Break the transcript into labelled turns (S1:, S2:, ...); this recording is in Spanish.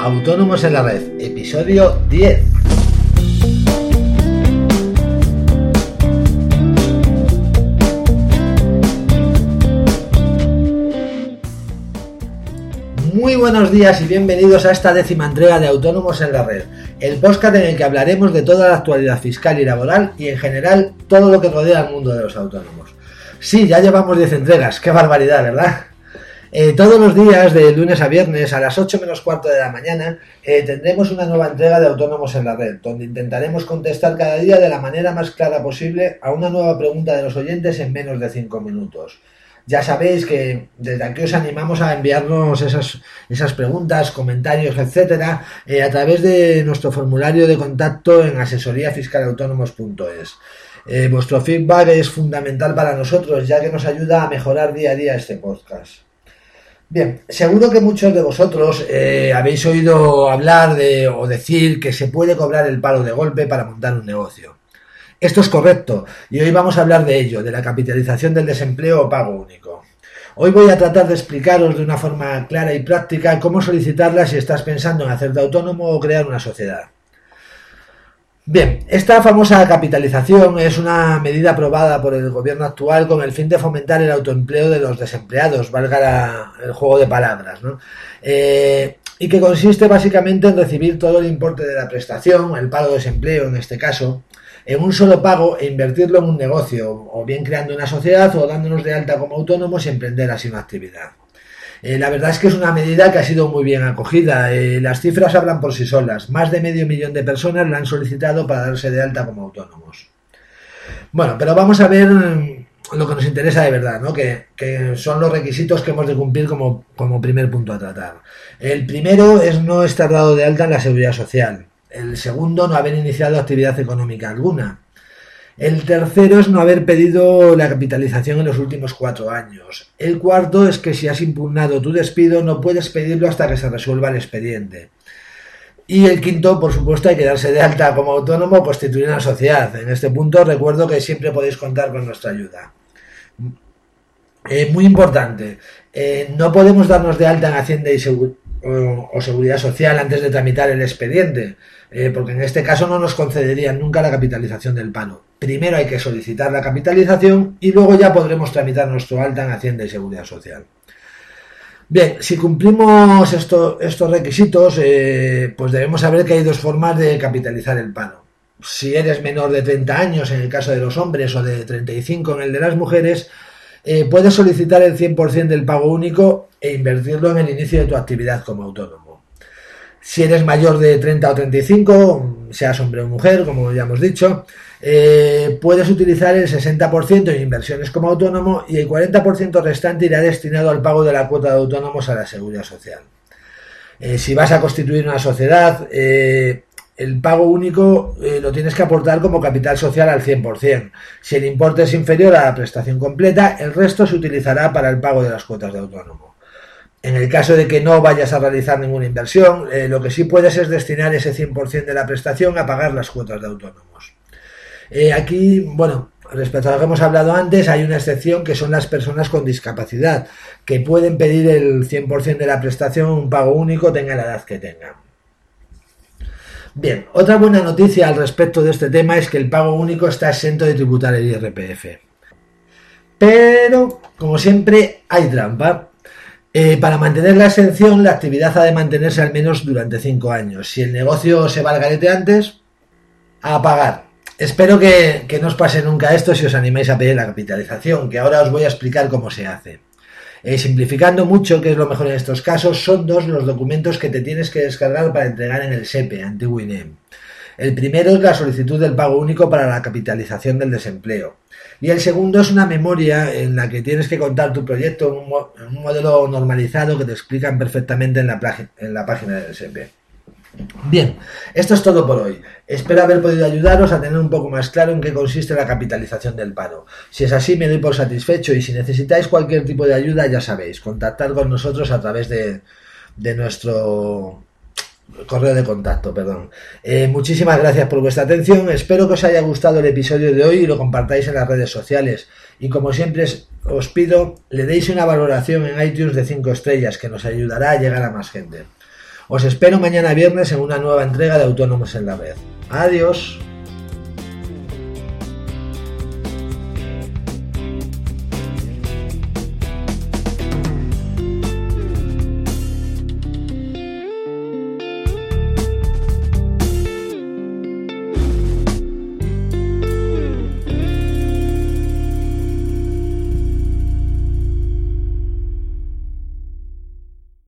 S1: Autónomos en la Red, episodio 10. Muy buenos días y bienvenidos a esta décima entrega de Autónomos en la Red, el podcast en el que hablaremos de toda la actualidad fiscal y laboral y en general todo lo que rodea al mundo de los autónomos. Sí, ya llevamos 10 entregas, qué barbaridad, ¿verdad? Eh, todos los días, de lunes a viernes, a las 8 menos cuarto de la mañana, eh, tendremos una nueva entrega de Autónomos en la Red, donde intentaremos contestar cada día de la manera más clara posible a una nueva pregunta de los oyentes en menos de 5 minutos. Ya sabéis que desde aquí os animamos a enviarnos esas, esas preguntas, comentarios, etcétera, eh, a través de nuestro formulario de contacto en asesoríafiscalautónomos.es. Vuestro feedback es fundamental para nosotros, ya que nos ayuda a mejorar día a día este podcast. Bien, seguro que muchos de vosotros eh, habéis oído hablar de o decir que se puede cobrar el palo de golpe para montar un negocio. Esto es correcto y hoy vamos a hablar de ello, de la capitalización del desempleo o pago único. Hoy voy a tratar de explicaros de una forma clara y práctica cómo solicitarla si estás pensando en hacerte autónomo o crear una sociedad. Bien, esta famosa capitalización es una medida aprobada por el gobierno actual con el fin de fomentar el autoempleo de los desempleados, valga el juego de palabras, ¿no? Eh, y que consiste básicamente en recibir todo el importe de la prestación, el pago de desempleo en este caso, en un solo pago e invertirlo en un negocio, o bien creando una sociedad o dándonos de alta como autónomos y emprender así una actividad. Eh, la verdad es que es una medida que ha sido muy bien acogida. Eh, las cifras hablan por sí solas. Más de medio millón de personas la han solicitado para darse de alta como autónomos. Bueno, pero vamos a ver mm, lo que nos interesa de verdad, ¿no? que, son los requisitos que hemos de cumplir como, como primer punto a tratar. El primero es no estar dado de alta en la seguridad social. El segundo, no haber iniciado actividad económica alguna. El tercero es no haber pedido la capitalización en los últimos cuatro años. El cuarto es que si has impugnado tu despido no puedes pedirlo hasta que se resuelva el expediente. Y el quinto, por supuesto, hay que darse de alta como autónomo o constituir una sociedad. En este punto recuerdo que siempre podéis contar con nuestra ayuda. Eh, muy importante, eh, no podemos darnos de alta en Hacienda y o, Seguridad Social antes de tramitar el expediente, eh, porque en este caso no nos concederían nunca la capitalización del pano. Primero hay que solicitar la capitalización y luego ya podremos tramitar nuestro alta en Hacienda y Seguridad Social. Bien, si cumplimos estos requisitos, eh, pues debemos saber que hay dos formas de capitalizar el pano. Si eres menor de 30 años en el caso de los hombres o de 35 en el de las mujeres, eh, puedes solicitar el 100% del pago único e invertirlo en el inicio de tu actividad como autónomo. Si eres mayor de 30 o 35, seas hombre o mujer, como ya hemos dicho, eh, puedes utilizar el 60% en inversiones como autónomo y el 40% restante irá destinado al pago de la cuota de autónomos a la seguridad social. Eh, si vas a constituir una sociedad, eh, el pago único lo tienes que aportar como capital social al 100%. Si el importe es inferior a la prestación completa, el resto se utilizará para el pago de las cuotas de autónomo. En el caso de que no vayas a realizar ninguna inversión, eh, lo que sí puedes es destinar ese 100% de la prestación a pagar las cuotas de autónomos. Eh, aquí, bueno, respecto a lo que hemos hablado antes, hay una excepción que son las personas con discapacidad, que pueden pedir el 100% de la prestación, un pago único, tenga la edad que tengan. Bien, otra buena noticia al respecto de este tema es que el pago único está exento de tributar el IRPF. Pero, como siempre, hay trampa. Eh, para mantener la exención, la actividad ha de mantenerse al menos durante cinco años. Si el negocio se va al garete antes, a pagar. Espero que, no os pase nunca esto si os animáis a pedir la capitalización, que ahora os voy a explicar cómo se hace. Eh, simplificando mucho, que es lo mejor en estos casos, son dos los documentos que te tienes que descargar para entregar en el SEPE, antiguo INEM. El primero es la solicitud del pago único para la capitalización del desempleo. Y el segundo es una memoria en la que tienes que contar tu proyecto en un, modelo normalizado que te explican perfectamente en la, página del SP. Bien, esto es todo por hoy. Espero haber podido ayudaros a tener un poco más claro en qué consiste la capitalización del paro. Si es así, me doy por satisfecho y si necesitáis cualquier tipo de ayuda, ya sabéis, contactar con nosotros a través de nuestro correo de contacto, perdón. Eh, muchísimas gracias por vuestra atención. Espero que os haya gustado el episodio de hoy y lo compartáis en las redes sociales. Y como siempre os pido, le deis una valoración en iTunes de 5 estrellas que nos ayudará a llegar a más gente. Os espero mañana viernes en una nueva entrega de Autónomos en la Red. Adiós.